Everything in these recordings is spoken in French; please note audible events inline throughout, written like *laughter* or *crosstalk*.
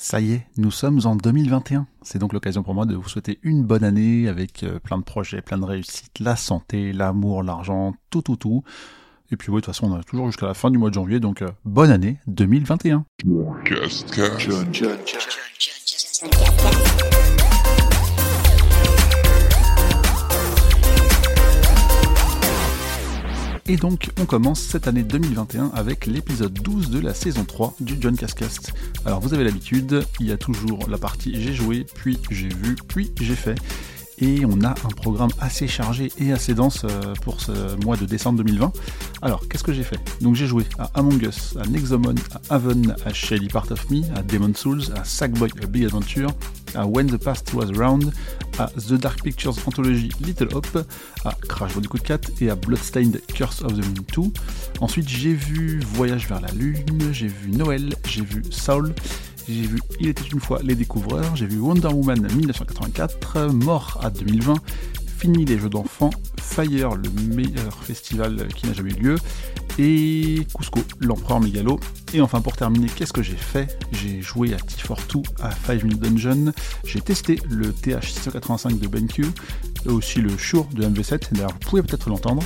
Ça y est, nous sommes en 2021. C'est donc l'occasion pour moi de vous souhaiter une bonne année avec euh, plein de projets, plein de réussites, la santé, l'amour, l'argent, tout, tout, tout. Et puis oui, de toute façon, on a toujours jusqu'à la fin du mois de janvier, donc euh, bonne année 2021. Et donc, on commence cette année 2021 avec l'épisode 12 de la saison 3 du John Cascast. Alors, vous avez l'habitude, il y a toujours la partie j'ai joué, puis j'ai vu, puis j'ai fait et on a un programme assez chargé et assez dense euh, pour ce mois de décembre 2020. Alors, qu'est-ce que j'ai fait? Donc j'ai joué à Among Us, à Nexomon, à Haven, à Shelly Part of Me, à Demon Souls, à Sackboy A Big Adventure, à When the Past Was Round, à The Dark Pictures Anthology Little Hope, à Crash Bandicoot 4 et à Bloodstained Curse of the Moon 2. Ensuite, j'ai vu Voyage vers la Lune, j'ai vu Noël, j'ai vu Saul, j'ai vu Il était une fois les découvreurs, j'ai vu Wonder Woman 1984, Mort à 2020, Fini les jeux d'enfants, Fire, le meilleur festival qui n'a jamais eu lieu, et Cusco, l'empereur mégalo. Et enfin pour terminer, qu'est-ce que j'ai fait? J'ai joué à T42, à 5 Minute Dungeon, j'ai testé le TH685 de BenQ, et aussi le Shure de MV7, d'ailleurs vous pouvez peut-être l'entendre.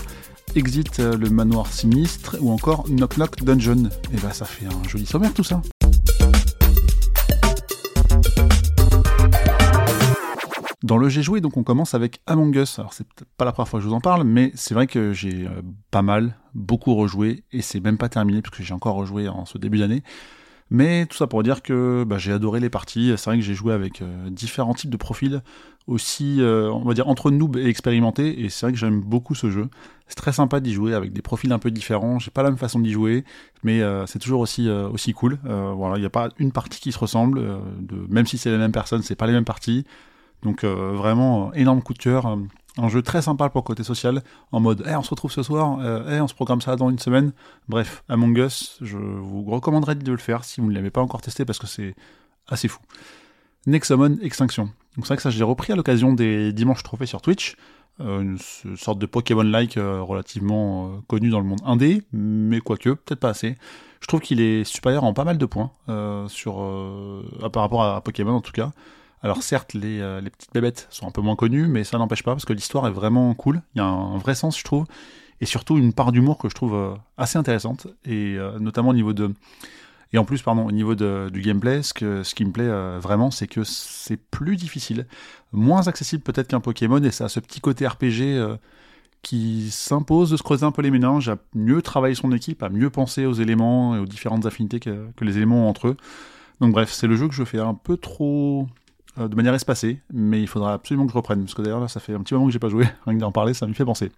Exit le manoir sinistre ou encore Knock Knock Dungeon. Et bah ça fait un joli sommaire tout ça. Dans le j'ai joué, donc on commence avec Among Us. Alors c'est pas la première fois que je vous en parle, mais c'est vrai que j'ai euh, pas mal, beaucoup rejoué, et c'est même pas terminé puisque j'ai encore rejoué en ce début d'année. Mais tout ça pour dire que bah, j'ai adoré les parties. C'est vrai que j'ai joué avec euh, différents types de profils, aussi, euh, on va dire, entre noob et expérimenté, et c'est vrai que j'aime beaucoup ce jeu. C'est très sympa d'y jouer avec des profils un peu différents. J'ai pas la même façon d'y jouer, mais c'est toujours aussi, aussi cool. voilà, il n'y a pas une partie qui se ressemble, même si c'est les mêmes personnes, c'est pas les mêmes parties. Donc euh, vraiment, euh, énorme coup de cœur. Euh, un jeu très sympa pour côté social, en mode hey, on se retrouve ce soir, hey, on se programme ça dans une semaine. Bref, Among Us, je vous recommanderais de le faire si vous ne l'avez pas encore testé parce que c'est assez fou. Nexomon Extinction. Donc c'est vrai que ça j'ai repris à l'occasion des dimanches trophées sur Twitch, une sorte de Pokémon-like relativement connu dans le monde indé, mais quoique, peut-être pas assez. Je trouve qu'il est supérieur en pas mal de points par rapport à Pokémon en tout cas. Alors certes, euh, les, petites bébêtes sont un peu moins connues, mais ça n'empêche pas parce que l'histoire est vraiment cool. Il y a un, vrai sens, je trouve, et surtout une part d'humour que je trouve euh, assez intéressante, et euh, notamment au niveau de et en plus, pardon, au niveau du gameplay, ce qui me plaît vraiment, c'est que c'est plus difficile, moins accessible peut-être qu'un Pokémon, et ça a ce petit côté RPG qui s'impose de se creuser un peu les méninges, à mieux travailler son équipe, à mieux penser aux éléments et aux différentes affinités que, que les éléments ont entre eux. Donc bref, c'est le jeu que je fais un peu trop euh, de manière espacée, mais il faudra absolument que je reprenne, parce que d'ailleurs là ça fait un petit moment que j'ai pas joué, *laughs* rien que d'en parler ça me fait penser.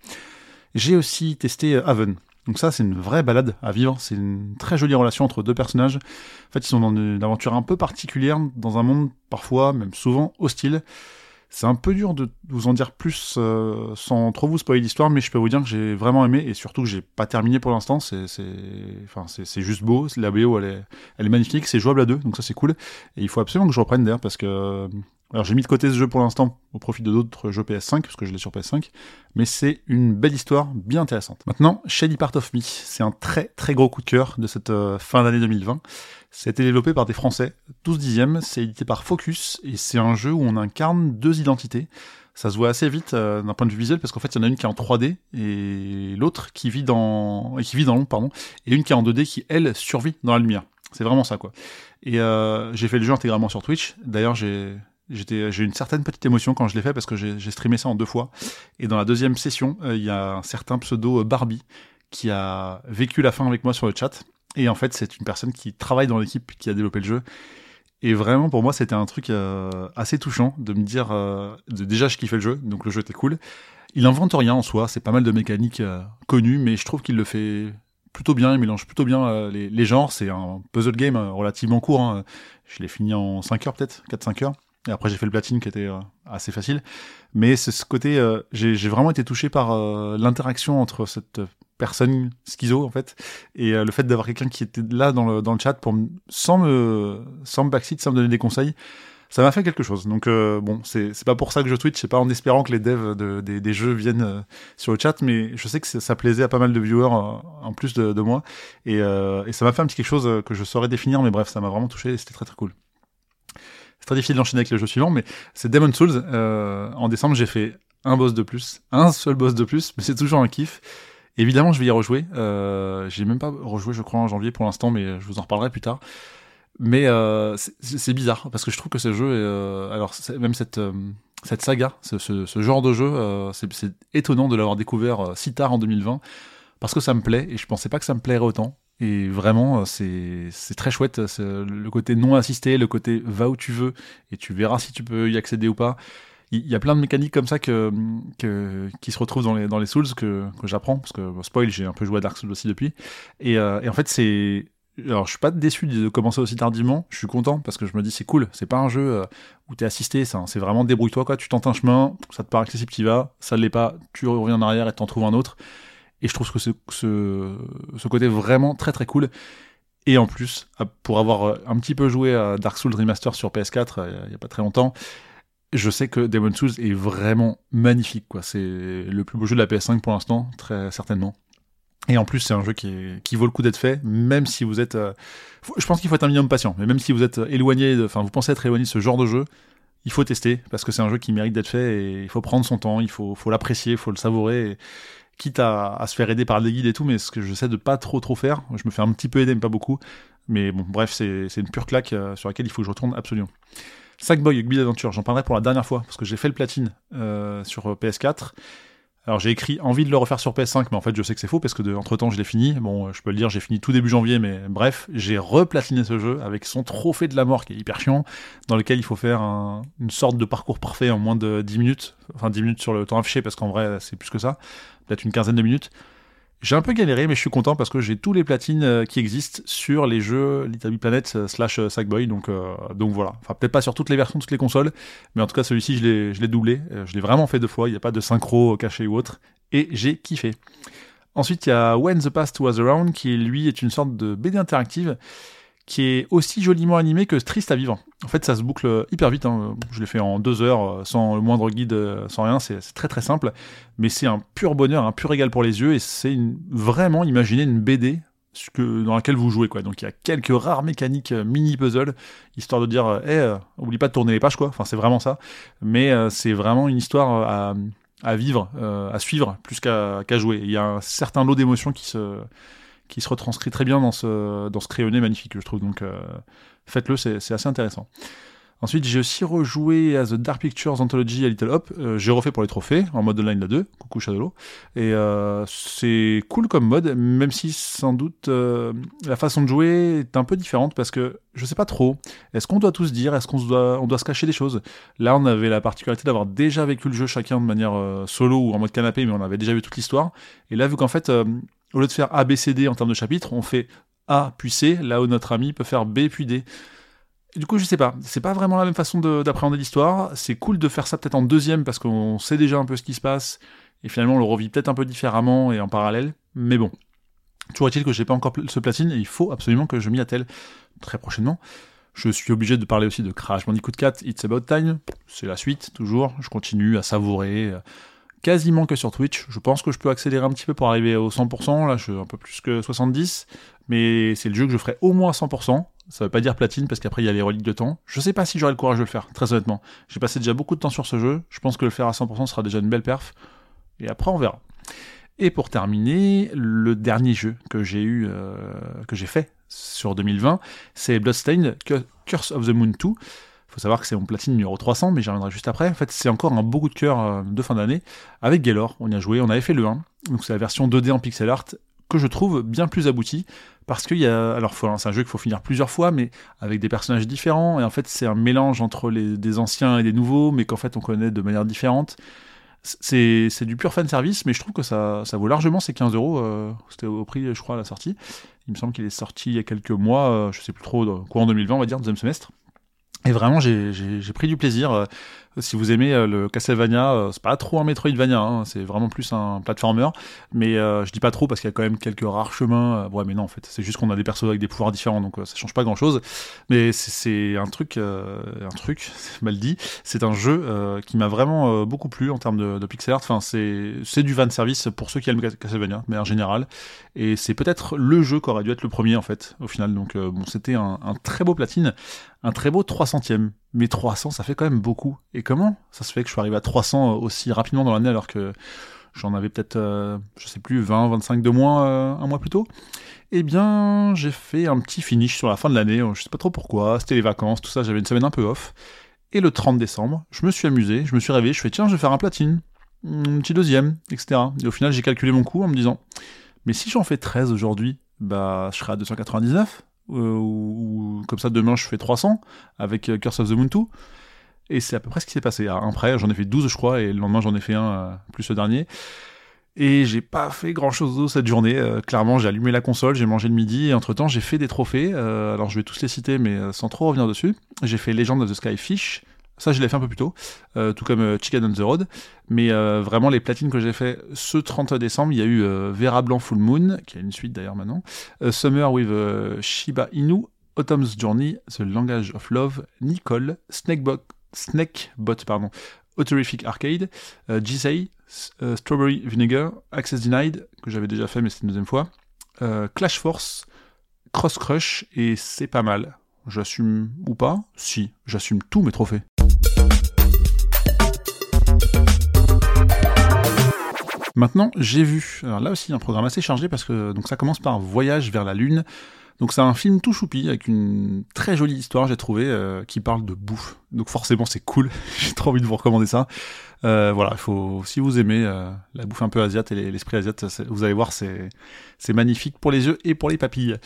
J'ai aussi testé euh, Haven. Donc ça c'est une vraie balade à vivre, c'est une très jolie relation entre deux personnages. En fait ils sont dans une aventure un peu particulière, dans un monde parfois, même souvent hostile. C'est un peu dur de vous en dire plus euh, sans trop vous spoiler l'histoire, mais je peux vous dire que j'ai vraiment aimé et surtout que j'ai pas terminé pour l'instant. C'est, enfin, c'est, juste beau. La BO, elle est, elle est magnifique. C'est jouable à deux, donc ça c'est cool. Et il faut absolument que je reprenne d'ailleurs parce que alors j'ai mis de côté ce jeu pour l'instant au profit de d'autres jeux PS5 parce que je l'ai sur PS5, mais c'est une belle histoire bien intéressante. Maintenant, Shady Part of Me, c'est un très très gros coup de cœur de cette euh, fin d'année 2020. été développé par des Français, 12 dixièmes, c'est édité par Focus et c'est un jeu où on incarne deux identités. Ça se voit assez vite euh, d'un point de vue visuel parce qu'en fait il y en a une qui est en 3D et l'autre qui vit dans qui vit dans l'ombre pardon et une qui est en 2D qui elle survit dans la lumière. C'est vraiment ça quoi. Et euh, j'ai fait le jeu intégralement sur Twitch. D'ailleurs j'ai J'étais, j'ai une certaine petite émotion quand je l'ai fait parce que j'ai streamé ça en deux fois. Et dans la deuxième session, euh, il y a un certain pseudo euh, Barbie qui a vécu la fin avec moi sur le chat. Et en fait, c'est une personne qui travaille dans l'équipe qui a développé le jeu. Et vraiment, pour moi, c'était un truc euh, assez touchant de me dire, déjà, je kiffais le jeu, donc le jeu était cool. Il invente rien en soi, c'est pas mal de mécaniques connues, mais je trouve qu'il le fait plutôt bien, il mélange plutôt bien les, les, genres. C'est un puzzle game relativement court. Hein. Je l'ai fini en 5 heures peut-être, 4-5 heures. Et après, j'ai fait le platine qui était euh, assez facile. Mais c'est ce côté, euh, j'ai vraiment été touché par euh, l'interaction entre cette personne schizo, en fait, et le fait d'avoir quelqu'un qui était là dans le, dans le chat pour sans me, sans me backseat, sans me donner des conseils. Ça m'a fait quelque chose. Donc, bon, c'est pas pour ça que je tweet, c'est pas en espérant que les devs de, des, des, jeux viennent sur le chat, mais je sais que ça plaisait à pas mal de viewers en plus de, de moi. Et, et ça m'a fait un petit quelque chose que je saurais définir, mais bref, ça m'a vraiment touché et c'était très très cool. C'est très difficile d'enchaîner avec le jeu suivant, mais c'est Demon Souls. en décembre, j'ai fait un boss de plus, un seul boss de plus, *laughs* mais c'est toujours un kiff. Évidemment, je vais y rejouer. Euh, j'ai même pas rejoué, je crois, en janvier pour l'instant, mais je vous en reparlerai plus tard. Mais euh, c'est bizarre parce que je trouve que ce jeu, euh, alors même cette euh, cette saga, ce, genre de jeu, euh, c'est étonnant de l'avoir découvert euh, si tard en 2020 parce que ça me plaît et je pensais pas que ça me plairait autant. Et vraiment, c'est très chouette. Le côté non assisté, le côté va où tu veux et tu verras si tu peux y accéder ou pas il y a plein de mécaniques comme ça que, que qui se retrouvent dans les dans les Souls que, que j'apprends parce que spoil j'ai un peu joué à Dark Souls aussi depuis et, euh, et en fait c'est alors je suis pas déçu de commencer aussi tardivement je suis content parce que je me dis c'est cool c'est pas un jeu euh, où t'es assisté c'est vraiment débrouille-toi quoi tu tentes un chemin ça te paraît accessible tu vas ça l'est pas tu reviens en arrière et t'en trouves un autre et je trouve que ce, côté vraiment très très cool et en plus, pour avoir euh, un petit peu joué à Dark Souls Remaster sur PS4 il y a pas très longtemps, je sais que Demon Souls est vraiment magnifique. C'est le plus beau jeu de la PS5 pour l'instant, très certainement. Et en plus, c'est un jeu qui, vaut le coup d'être fait, même si vous êtes. Euh, je pense qu'il faut être un minimum patient, mais même si vous êtes éloigné, enfin, vous pensez être éloigné de ce genre de jeu, il faut tester parce que c'est un jeu qui mérite d'être fait et il faut prendre son temps, il faut l'apprécier, il faut le savourer. Quitte à, se faire aider par des guides et tout, mais ce que j'essaie de pas trop trop faire, je me fais un petit peu aider, mais pas beaucoup. Mais bon, bref, c'est une pure claque euh, sur laquelle il faut que je retourne absolument. Sackboy Guide d'Aventure, j'en parlerai pour la dernière fois, parce que j'ai fait le platine euh, sur euh, PS4. Alors j'ai écrit envie de le refaire sur PS5, mais en fait je sais que c'est faux, parce que de, entre temps je l'ai fini. Bon, je peux le dire, j'ai fini tout début janvier, mais bref, j'ai replatiné ce jeu avec son trophée de la mort qui est hyper chiant, dans lequel il faut faire une sorte de parcours parfait en moins de 10 minutes. Enfin 10 minutes sur le temps affiché, parce qu'en vrai c'est plus que ça, peut-être une quinzaine de minutes. J'ai un peu galéré, mais je suis content parce que j'ai tous les platines euh, qui existent sur les jeux Little Planet euh, slash euh, Sackboy, donc donc voilà. Enfin peut-être pas sur toutes les versions, toutes les consoles, mais en tout cas celui-ci je l'ai je l'ai doublé, je l'ai vraiment fait deux fois. Il n'y a pas de synchro caché ou autre, et j'ai kiffé. Ensuite il y a When the Past Was Around qui lui est une sorte de BD interactive qui est aussi joliment animé que triste à vivre. En fait, ça se boucle hyper vite. Hein. Je l'ai fait en deux heures, euh, sans le moindre guide, euh, sans rien. C'est très très simple, mais c'est un pur bonheur, un pur régal pour les yeux, et c'est vraiment imaginer une BD dans laquelle vous jouez quoi. Donc il y a quelques rares mécaniques euh, mini puzzle histoire de dire eh oublie pas de tourner les pages quoi. Enfin c'est vraiment ça. Mais c'est vraiment une histoire à vivre, à suivre plus qu'à jouer. Il y a un certain lot d'émotions qui se qui se retranscrit très bien dans ce, dans ce crayonné magnifique, je trouve. Donc, euh, faites-le, c'est assez intéressant. Ensuite, j'ai aussi rejoué à The Dark Pictures Anthology à Little Hop. Euh, j'ai refait pour les trophées, en mode online la 2. Coucou Shadowlo. Et euh, c'est cool comme mode, même si sans doute la façon de jouer est un peu différente parce que je sais pas trop. Est-ce qu'on doit tous dire? Est-ce qu'on doit, on doit se cacher des choses? Là, on avait la particularité d'avoir déjà vécu le jeu chacun de manière solo ou en mode canapé, mais on avait déjà vu toute l'histoire. Et là, vu qu'en fait, au lieu de faire A, B, C, en termes de chapitres, on fait A puis C, là où notre ami peut faire B puis D. du coup, je sais pas, c'est pas vraiment la même façon d'appréhender l'histoire. C'est cool de faire ça peut-être en deuxième parce qu'on sait déjà un peu ce qui se passe et finalement on le revit peut-être un peu différemment et en parallèle. Mais bon, toujours est-il que j'ai pas encore ce platine et il faut absolument que je m'y attelle très prochainement. Je suis obligé de parler aussi de Crash Bandicoot 4, It's About Time. C'est la suite, toujours. Je continue à savourer, quasiment que sur Twitch. Je pense que je peux accélérer un petit peu pour arriver au 100%. Là, je suis un peu plus que 70. Mais c'est le jeu que je ferai au moins 100%. Ça veut pas dire platine parce qu'après il y a les reliques de temps. Je sais pas si j'aurai le courage de le faire, très honnêtement. J'ai passé déjà beaucoup de temps sur ce jeu. Je pense que le faire à 100% sera déjà une belle perf. Et après on verra. Et pour terminer, le dernier jeu que j'ai eu, euh, que j'ai fait sur 2020, c'est Bloodstained Curse of the Moon 2 faut savoir que c'est mon platine numéro 300, mais j'y reviendrai juste après. En fait, c'est encore un beau coup de cœur euh, de fin d'année avec Gaylor. On y a joué, on avait fait le 1, donc c'est la version 2D en pixel art que je trouve bien plus aboutie parce qu'il y a alors c'est un jeu qu'il faut finir plusieurs fois mais avec des personnages différents. Et en fait c'est un mélange entre des anciens et des nouveaux mais qu'en fait on connaît de manière différente. C'est du pur fan service mais je trouve que ça, vaut largement ces 15 euros euh, c'était au prix je crois à la sortie. Il me semble qu'il est sorti il y a quelques mois euh, je sais plus trop courant 2020 on va dire deuxième semestre et vraiment, j'ai pris du plaisir. Euh, si vous aimez euh, le Castlevania, euh, c'est pas trop un Metroidvania, hein, c'est vraiment plus un platformer. Mais je dis pas trop parce qu'il y a quand même quelques rares chemins. ouais, mais non, en fait, c'est juste qu'on a des persos avec des pouvoirs différents, donc ça change pas grand chose. Mais c'est un truc, un truc, *laughs* mal dit. C'est un jeu qui m'a vraiment beaucoup plu en termes de, de pixel art. Enfin, c'est du van service pour ceux qui aiment Castlevania, mais en général. Et c'est peut-être le jeu qui aurait dû être le premier en fait, au final. Donc bon, c'était un, un très beau platine un très beau 300ème. Mais 300, ça fait quand même beaucoup. Et comment? Ça se fait que je suis arrivé à 300 aussi rapidement dans l'année alors que j'en avais peut-être, euh, je sais plus, 20, 25 de moins euh, un mois plus tôt Eh bien, j'ai fait un petit finish sur la fin de l'année. Je sais pas trop pourquoi. C'était les vacances, tout ça. J'avais une semaine un peu off. Et le 30 décembre, je me suis amusé, je me suis réveillé, je fais tiens, je vais faire un platine, un petit deuxième, etc. Et au final, j'ai calculé mon coût en me disant, mais si j'en fais 13 aujourd'hui, bah, je serai à 299, euh, ou, comme ça demain je fais 300 avec euh, Curse of the Moon 2. Et c'est à peu près ce qui s'est passé. Un prêt, j'en ai fait 12 je crois, et le lendemain j'en ai fait un euh, plus le dernier. Et j'ai pas fait grand chose cette journée. clairement, j'ai allumé la console, j'ai mangé le midi, et entre temps j'ai fait des trophées. alors je vais tous les citer, mais sans trop revenir dessus. J'ai fait Legend of the Skyfish, ça, je l'ai fait un peu plus tôt, euh, tout comme euh, Chicken on the Road. Mais euh, vraiment, les platines que j'ai fait ce 30 décembre, il y a eu Vera Blanc Full Moon, qui a une suite d'ailleurs maintenant, Summer with Shiba Inu, Autumn's Journey, The Language of Love, Nicole, Snakebot, Snakebot pardon, Arcade, Jisei, Strawberry Vinegar, Access Denied, que j'avais déjà fait mais c'est une deuxième fois, Clash Force, Cross Crush, et c'est pas mal. J'assume ou pas? Si, j'assume tous mes trophées. Maintenant, j'ai vu. Alors là aussi, un programme assez chargé parce que donc ça commence par Voyage vers la Lune. Donc c'est un film tout choupi avec une très jolie histoire, j'ai trouvé, euh, qui parle de bouffe. Donc forcément c'est cool. *laughs* j'ai trop envie de vous recommander ça. Euh, voilà, il faut si vous aimez euh, la bouffe un peu asiate et l'esprit asiate, vous allez voir, c'est c'est magnifique pour les yeux et pour les papilles.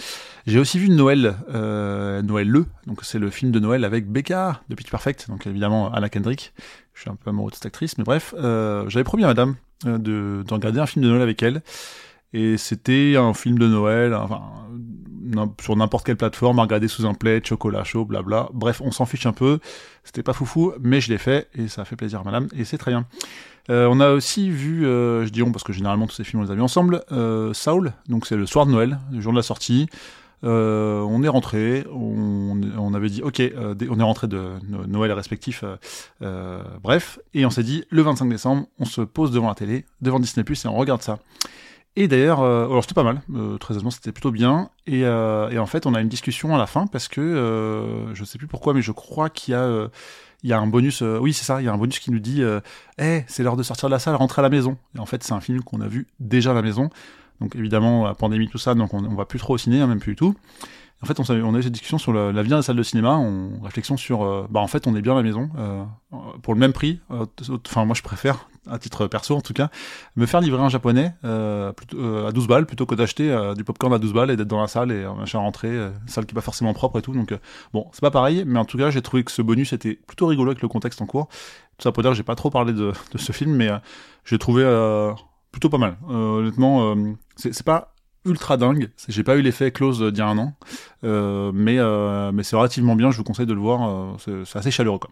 J'ai aussi vu Noël, Noël le. Donc c'est le film de Noël avec Becca de Pitch Perfect. Donc évidemment Anna Kendrick. Je suis un peu amoureux de cette actrice, mais bref, j'avais promis à Madame de, de regarder un film de Noël avec elle. Et c'était un film de Noël, sur n'importe quelle plateforme, à regarder sous un plaid, chocolat chaud, blabla. Bref, on s'en fiche un peu. C'était pas foufou, mais je l'ai fait et ça a fait plaisir à madame et c'est très bien. Euh, on a aussi vu, euh, je dis on parce que généralement tous ces films on les a vus ensemble, euh, Saul, donc c'est le soir de Noël, le jour de la sortie. Euh, on est rentré, on, avait dit ok, on est rentré de Noël respectif, bref, et on s'est dit le 25 décembre, on se pose devant la télé, devant Disney et on regarde ça. Et d'ailleurs, euh, alors c'était pas mal, euh, très honnêtement, c'était plutôt bien. Et, euh, et, en fait, on a une discussion à la fin parce que je sais plus pourquoi, mais je crois qu'il y a il y a un bonus. oui, c'est ça. Il y a un bonus qui nous dit, eh, c'est l'heure de sortir de la salle, rentrer à la maison. Et en fait, c'est un film qu'on a vu déjà à la maison. Donc évidemment, la pandémie, tout ça, donc on, on va plus trop au ciné, hein, même plus du tout. En fait, on, on a eu cette discussion sur l'avenir des salles de cinéma, on réflexion sur, euh, bah en fait, on est bien à la maison euh, pour le même prix. Euh, enfin, moi, je préfère, à titre perso en tout cas, me faire livrer un japonais plutôt, à 12 balles plutôt que d'acheter du popcorn à 12 balles et d'être dans la salle et machin rentrer, salle qui est pas forcément propre et tout. Donc bon, c'est pas pareil, mais en tout cas, j'ai trouvé que ce bonus était plutôt rigolo avec le contexte en cours. Tout ça pour dire que j'ai pas trop parlé de, de ce film, mais j'ai trouvé plutôt pas mal. honnêtement, c'est pas ultra dingue. J'ai pas eu l'effet close d'il y a un an, euh, mais euh, mais c'est relativement bien. Je vous conseille de le voir. Euh, c'est assez chaleureux quoi.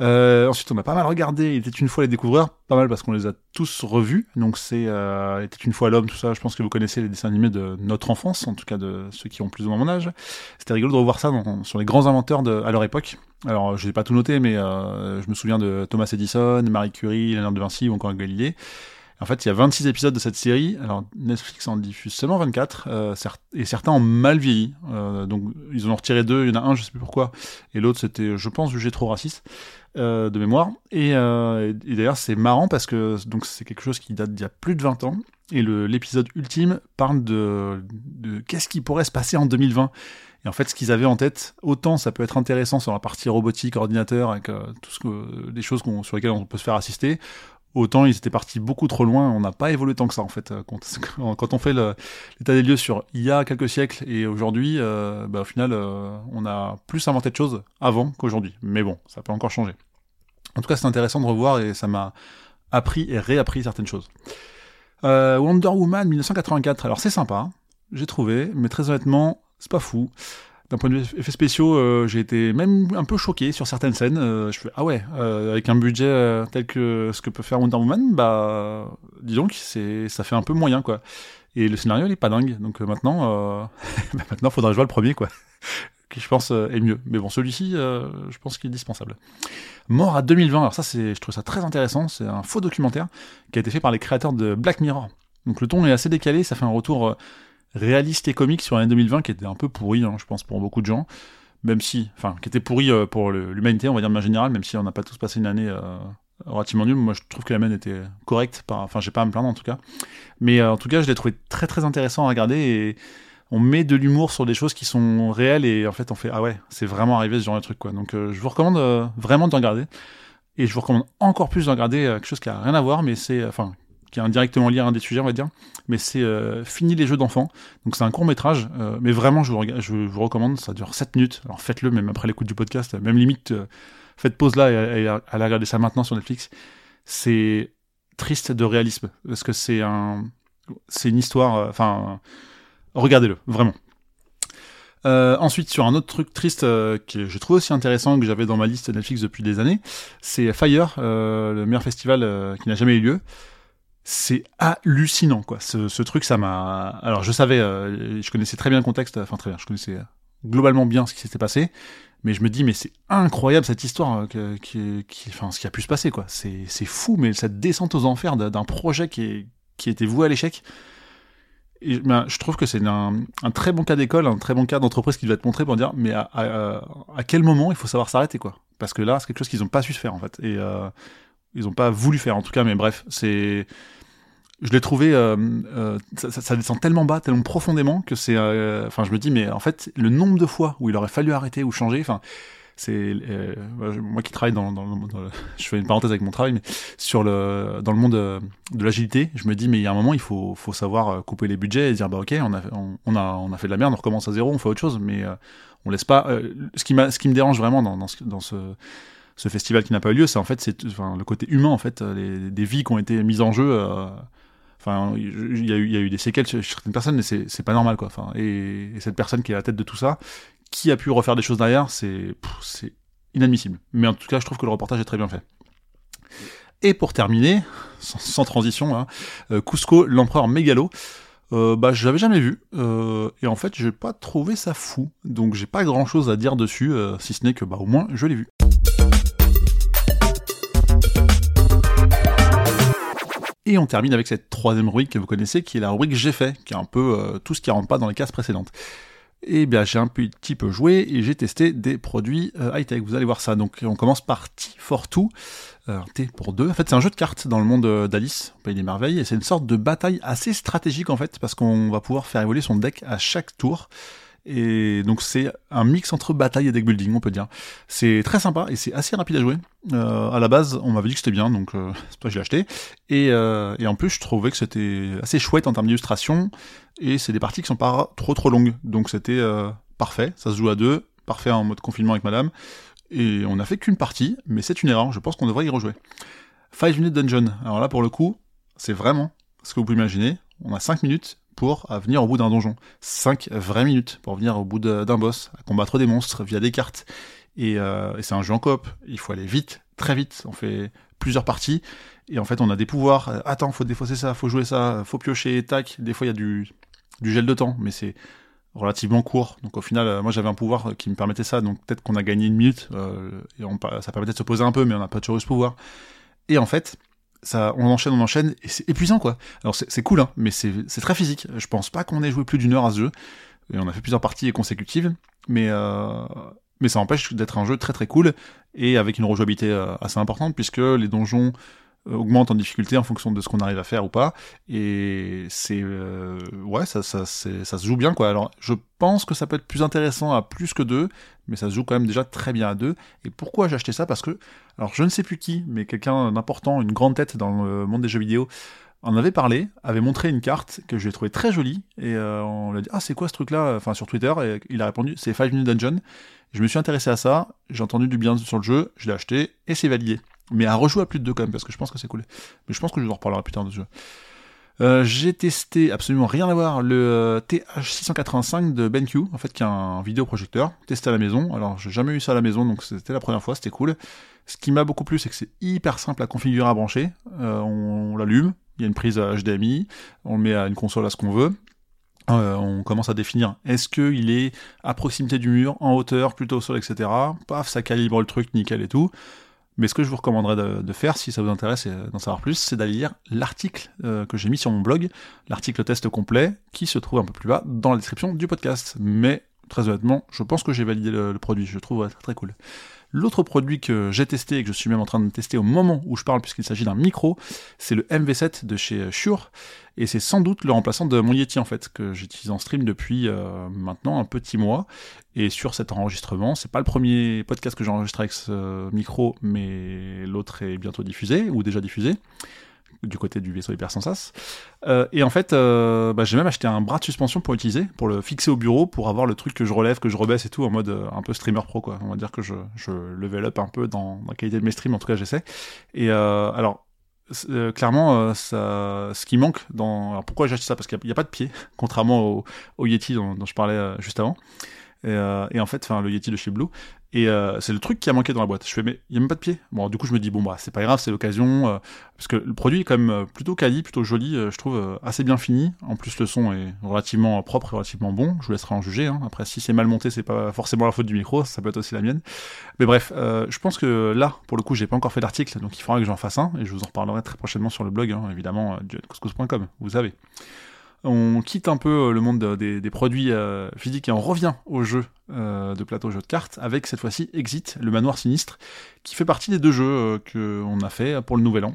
Euh, ensuite, on a pas mal regardé. Il était une fois les découvreurs, pas mal parce qu'on les a tous revus. Donc c'est euh, il était une fois l'homme, tout ça. Je pense que vous connaissez les dessins animés de notre enfance, en tout cas de ceux qui ont plus ou moins mon âge. C'était rigolo de revoir ça sur les grands inventeurs de, à leur époque. Alors, je n'ai pas tout noté, mais euh, je me souviens de Thomas Edison, Marie Curie, Léonard de Vinci ou encore Galilée. En fait, il y a 26 épisodes de cette série. Alors, Netflix en diffuse seulement 24, euh, et certains ont mal vieilli. Euh, donc, ils en ont retiré deux. Il y en a un, je sais plus pourquoi, et l'autre, c'était, je pense, jugé trop raciste euh, de mémoire. Et, d'ailleurs, c'est marrant parce que donc c'est quelque chose qui date d'il y a plus de 20 ans. Et l'épisode ultime parle de, de qu'est-ce qui pourrait se passer en 2020. Et en fait, ce qu'ils avaient en tête, autant ça peut être intéressant sur la partie robotique, ordinateur, avec euh, tout ce que, les choses sur lesquelles on peut se faire assister, autant ils étaient partis beaucoup trop loin, on n'a pas évolué tant que ça en fait. Euh, quand, *laughs* on fait l'état des lieux sur il y a quelques siècles et aujourd'hui, euh, bah, au final, euh, on a plus inventé de choses avant qu'aujourd'hui. Mais bon, ça peut encore changer. En tout cas, c'est intéressant de revoir et ça m'a appris et réappris certaines choses. Wonder Woman 1984, alors c'est sympa, j'ai trouvé, mais très honnêtement, c'est pas fou d'un point de vue effets spéciaux, euh, j'ai été même un peu choqué sur certaines scènes. Euh, je fais ah ouais, euh, avec un budget tel que ce que peut faire Wonder Woman, bah dis donc c'est ça fait un peu moyen quoi. Et le scénario il est pas dingue, donc maintenant *laughs* bah, maintenant faudra jouer le premier quoi, *laughs* qui je pense est mieux. Mais bon celui-ci, je pense qu'il est dispensable. Mort à 2020, alors ça c'est, je trouve ça très intéressant. C'est un faux documentaire qui a été fait par les créateurs de Black Mirror. Donc le ton est assez décalé, ça fait un retour réaliste et comique sur l'année 2020 qui était un peu pourri, hein, je pense, pour beaucoup de gens. même si, enfin, qui était pourri pour l'humanité, on va dire de manière générale, même si on n'a pas tous passé une année relativement nulle. Moi, je trouve que la mienne était correcte. Enfin, j'ai pas à me plaindre en tout cas. Mais en tout cas, je l'ai trouvé très très intéressant à regarder et on met de l'humour sur des choses qui sont réelles et en fait on fait ah ouais c'est vraiment arrivé ce genre de truc quoi donc je vous recommande vraiment de regarder et je vous recommande encore plus de regarder quelque chose qui a rien à voir mais c'est enfin qui est indirectement lié à un des sujets, on va dire. Mais c'est euh, Fini les jeux d'enfants. Donc c'est un court métrage, euh, mais vraiment je vous, je vous recommande, ça dure 7 minutes. Alors faites-le même après l'écoute du podcast, même limite, euh, faites pause là et, allez regarder ça maintenant sur Netflix. C'est triste de réalisme, parce que c'est un, c'est une histoire, enfin, regardez-le, vraiment. ensuite, sur un autre truc triste que je trouve aussi intéressant que j'avais dans ma liste Netflix depuis des années, c'est Fire, le meilleur festival qui n'a jamais eu lieu c'est hallucinant quoi. Ce, truc, ça m'a. Alors je savais, euh, je connaissais très bien le contexte, enfin très bien, je connaissais globalement bien ce qui s'était passé, mais je me dis mais c'est incroyable cette histoire euh, qui, enfin ce qui a pu se passer quoi. C'est fou, mais cette descente aux enfers d'un projet qui était voué à l'échec. Et, ben, je trouve que c'est un, très bon cas d'école, un très bon cas d'entreprise qui doit être montré pour dire mais à, quel moment il faut savoir s'arrêter quoi. Parce que là c'est quelque chose qu'ils n'ont pas su faire en fait. Et euh, ils ont pas voulu faire en tout cas, mais bref, c'est je l'ai trouvé, euh, euh, ça, descend tellement bas, tellement profondément que c'est, euh, enfin, je me dis, mais en fait, le nombre de fois où il aurait fallu arrêter ou changer, enfin, c'est moi qui travaille dans, dans, *laughs* je fais une parenthèse avec mon travail, mais sur le dans le monde de l'agilité, je me dis, mais il y a un moment, il faut faut savoir couper les budgets et dire, bah ok, on a on, a on a fait de la merde, on recommence à zéro, on fait autre chose, mais on laisse pas. ce qui m'a, ce qui me dérange vraiment dans ce, dans ce ce festival qui n'a pas eu lieu, c'est en fait le côté humain en fait, les, des vies qui ont été mises en jeu. Euh, enfin, il y, a eu, des séquelles chez certaines personnes, mais c'est pas normal quoi. Et, cette personne qui est à la tête de tout ça, qui a pu refaire des choses derrière, c'est inadmissible. Mais en tout cas, je trouve que le reportage est très bien fait. Et pour terminer, sans, transition, hein, euh, Cusco, l'empereur mégalo. Euh, bah je l'avais jamais vu euh, et en fait j'ai pas trouvé ça fou donc j'ai pas grand chose à dire dessus euh, si ce n'est que bah au moins je l'ai vu. Et on termine avec cette troisième rubrique que vous connaissez, qui est la rubrique j'ai fait, qui est un peu euh, tout ce qui rentre pas dans les cases précédentes. Et eh bien j'ai un petit peu joué et j'ai testé des produits euh, high-tech, vous allez voir ça. Donc on commence par T for Two, euh, T pour deux. En fait c'est un jeu de cartes dans le monde d'Alice, Pays des Merveilles, et c'est une sorte de bataille assez stratégique en fait, parce qu'on va pouvoir faire évoluer son deck à chaque tour. Et donc c'est un mix entre bataille et deck building, on peut dire. C'est très sympa et c'est assez rapide à jouer. Euh, à la base, on m'avait dit que c'était bien, donc euh, c'est pas que je l'ai acheté. Et, euh, et en plus, je trouvais que c'était assez chouette en termes d'illustration. Et c'est des parties qui sont pas trop trop longues, donc c'était euh, parfait. Ça se joue à deux, parfait en mode confinement avec Madame. Et on n'a fait qu'une partie, mais c'est une erreur. Je pense qu'on devrait y rejouer. Five Minute Dungeon. Alors là, pour le coup, c'est vraiment ce que vous pouvez imaginer. On a 5 minutes pour venir au bout d'un donjon. 5 vraies minutes pour venir au bout d'un boss, à combattre des monstres via des cartes. Euh, et, c'est un jeu en coop, il faut aller vite, très vite, on fait plusieurs parties, et en fait on a des pouvoirs, euh, attends, faut défausser ça, faut jouer ça, faut piocher, tac, des fois il y a du, gel de temps, mais c'est relativement court, donc au final, euh, moi j'avais un pouvoir qui me permettait ça, donc peut-être qu'on a gagné une minute, et ça permettait de se poser un peu, mais on n'a pas toujours eu ce pouvoir. Et en fait, on enchaîne, on enchaîne, et c'est épuisant quoi. Alors c'est cool, hein, mais c'est très physique. Je pense pas qu'on ait joué plus d'une heure à ce jeu. Et on a fait plusieurs parties consécutives, mais euh, ça empêche d'être un jeu très très cool et avec une rejouabilité euh, assez importante puisque les donjons euh, augmentent en difficulté en fonction de ce qu'on arrive à faire ou pas et c'est ouais ça se joue bien quoi alors je pense que ça peut être plus intéressant à plus que deux mais ça se joue quand même déjà très bien à deux et pourquoi j'ai acheté ça? Parce que alors je ne sais plus qui mais quelqu'un d'important une grande tête dans le monde des jeux vidéo en avait parlé, avait montré une carte que j'ai trouvé très jolie, et on lui a dit ah c'est quoi ce truc là, enfin sur Twitter, et il a répondu c'est Five Minute Dungeon, je me suis intéressé à ça, j'ai entendu du bien sur le jeu, je l'ai acheté et c'est validé. Mais à rejouer à plus de deux quand même, parce que je pense que c'est cool. Mais je pense que je vous en reparlerai plus tard de ce jeu. Euh, j'ai testé absolument rien à voir le euh, TH685 de BenQ, en fait, qui est un vidéoprojecteur, testé à la maison. Alors, j'ai jamais eu ça à la maison, donc c'était la première fois, c'était cool. Ce qui m'a beaucoup plu, c'est que c'est hyper simple à configurer, à brancher. Euh, on, l'allume, il y a une prise HDMI, on le met à une console à ce qu'on veut. On commence à définir est-ce qu'il est à proximité du mur, en hauteur, plutôt au sol, etc. Paf, ça calibre le truc, nickel et tout. Mais ce que je vous recommanderais de, faire, si ça vous intéresse d'en savoir plus, c'est d'aller lire l'article euh, que j'ai mis sur mon blog, l'article test complet, qui se trouve un peu plus bas dans la description du podcast. Mais très honnêtement, je pense que j'ai validé le, produit, je trouve très cool. L'autre produit que j'ai testé et que je suis même en train de tester au moment où je parle, puisqu'il s'agit d'un micro, c'est le MV7 de chez Shure. Et c'est sans doute le remplaçant de mon Yeti en fait, que j'utilise en stream depuis euh, maintenant un petit mois. Et sur cet enregistrement, c'est pas le premier podcast que j'ai enregistré avec ce micro, mais l'autre est bientôt diffusé, ou déjà diffusé du côté du vaisseau hyper Euh, et en fait, euh, bah, j'ai même acheté un bras de suspension pour utiliser, pour le fixer au bureau, pour avoir le truc que je relève, que je rebaisse et tout, en mode euh, un peu streamer pro, quoi. On va dire que je, je level up un peu dans la qualité de mes streams, en tout cas j'essaie. Et alors, clairement, ça, ce qui manque dans... Alors pourquoi j'ai acheté ça? Parce qu'il n'y a, pas de pied, *laughs* contrairement au, Yeti dont je parlais juste avant. Et, euh, et, en fait, enfin, le Yeti de chez Blue. Et euh, c'est le truc qui a manqué dans la boîte. Je fais, mais il n'y a même pas de pied. Bon, du coup, je me dis, bon, bah, c'est pas grave, c'est l'occasion. Euh, parce que le produit est quand même euh, plutôt quali, plutôt joli, euh, je trouve, assez bien fini. En plus, le son est relativement propre relativement bon. Je vous laisserai en juger. Hein. Après, si c'est mal monté, c'est pas forcément la faute du micro, ça peut être aussi la mienne. Mais bref, je pense que là, pour le coup, j'ai pas encore fait d'article, donc il faudra que j'en fasse un. Et je vous en reparlerai très prochainement sur le blog, hein, évidemment, couscous.com, vous savez on quitte un peu euh, le monde des, produits euh, physiques et on revient au jeu euh, de plateau, jeu de cartes, avec cette fois-ci Exit, le manoir sinistre, qui fait partie des deux jeux qu'on a fait pour le nouvel an.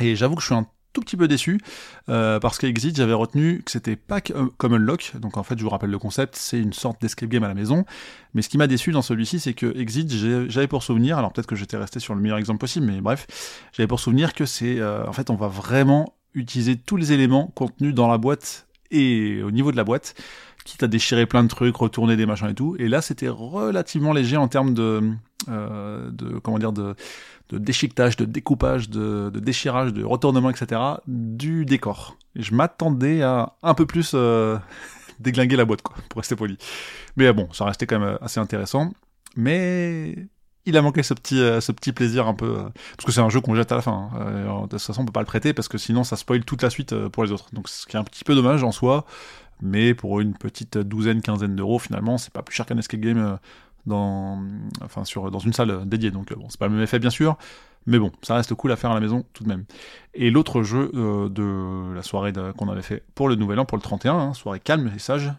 Et j'avoue que je suis un tout petit peu déçu parce qu'Exit j'avais retenu que c'était pas comme Unlock donc en fait je vous rappelle le concept c'est une sorte d'escape game à la maison mais ce qui m'a déçu dans celui-ci c'est que Exit j'avais pour souvenir alors peut-être que j'étais resté sur le meilleur exemple possible mais bref j'avais pour souvenir que c'est en fait on va vraiment utiliser tous les éléments contenus dans la boîte et au niveau de la boîte, quitte à déchirer plein de trucs, retourner des machins et tout. Et là, c'était relativement léger en termes de, euh, de comment dire, de, déchiquetage, de découpage, de, déchirage, de retournement, etc. du décor. Et je m'attendais à un peu plus euh, *laughs* déglinguer la boîte, quoi, pour rester poli. Mais bon, ça restait quand même assez intéressant. Mais il a manqué ce petit, euh, plaisir un peu. Euh, parce que c'est un jeu qu'on jette à la fin. Hein. Euh, de toute façon, on peut pas le prêter parce que sinon ça spoil toute la suite pour les autres. Donc ce qui est un petit peu dommage en soi. Mais pour une petite douzaine, quinzaine d'euros, finalement, c'est pas plus cher qu'un escape game dans, enfin, sur, dans une salle dédiée. Donc bon, c'est pas le même effet bien sûr. Mais bon, ça reste cool à faire à la maison tout de même. Et l'autre jeu euh, de la soirée qu'on avait fait pour le Nouvel An, pour le 31, hein, soirée calme et sage,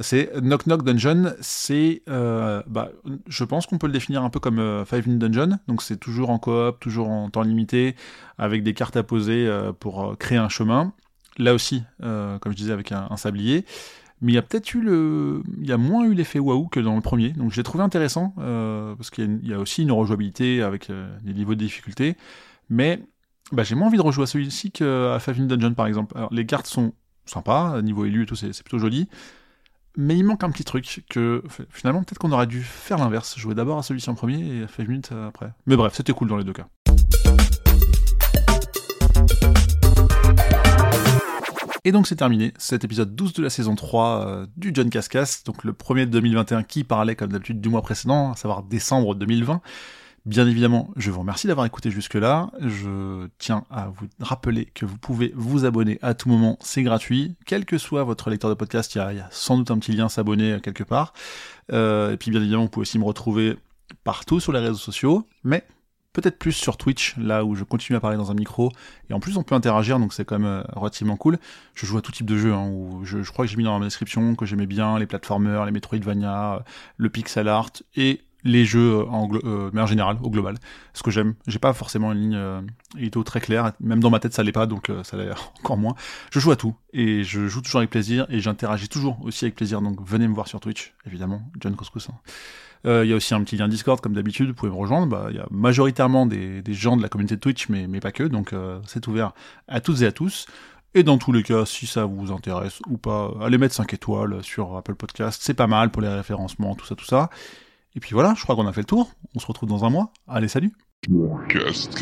c'est Knock Knock Dungeon. C'est, euh, bah, je pense qu'on peut le définir un peu comme euh, Five Minute Dungeon. Donc c'est toujours en coop, toujours en temps limité, avec des cartes à poser pour créer un chemin. Là aussi, comme je disais, avec un sablier mais il y a peut-être eu le, il y a moins eu l'effet waouh que dans le premier, donc j'ai trouvé intéressant euh, parce qu'il y, a aussi une rejouabilité avec euh, des niveaux de difficulté, mais bah, j'ai moins envie de rejouer à celui-ci qu'à Five Dungeon par exemple. Alors, les cartes sont sympas, niveau élu et tout, c'est plutôt joli, mais il manque un petit truc que finalement peut-être qu'on aurait dû faire l'inverse, jouer d'abord à celui-ci en premier et à Five Minutes après. Mais bref, c'était cool dans les deux cas. Et donc c'est terminé, cet épisode 12 de la saison 3 euh, du John Cascas, donc le premier de 2021 qui parlait comme d'habitude du mois précédent, à savoir décembre 2020. Bien évidemment, je vous remercie d'avoir écouté jusque-là. Je tiens à vous rappeler que vous pouvez vous abonner à tout moment, c'est gratuit. Quel que soit votre lecteur de podcast, il y a, sans doute un petit lien s'abonner euh, quelque part. Euh, et puis bien évidemment, vous pouvez aussi me retrouver partout sur les réseaux sociaux. Mais peut-être plus sur Twitch, là où je continue à parler dans un micro, et en plus on peut interagir, donc c'est quand même euh, relativement cool. Je joue à tout type de jeux, hein, où je, crois que j'ai mis dans ma description que j'aimais bien les platformers, les Metroidvania, euh, le pixel art, et les jeux en, euh, mais en général, au global. Ce que j'aime, j'ai pas forcément une ligne euh, très claire, même dans ma tête ça l'est pas, donc ça l'est *laughs* encore moins. Je joue à tout, et je joue toujours avec plaisir, et j'interagis toujours aussi avec plaisir, donc venez me voir sur Twitch, évidemment, John Couscous. Hein. Euh, il y a aussi un petit lien Discord, comme d'habitude, vous pouvez me rejoindre. Bah, il y a majoritairement des, gens de la communauté de Twitch, mais, mais pas que, donc euh, c'est ouvert à toutes et à tous. Et dans tous les cas, si ça vous intéresse ou pas, allez mettre 5 étoiles sur Apple Podcast, c'est pas mal pour les référencements, tout ça, tout ça. Et puis voilà, je crois qu'on a fait le tour. On se retrouve dans un mois. Allez, salut. Just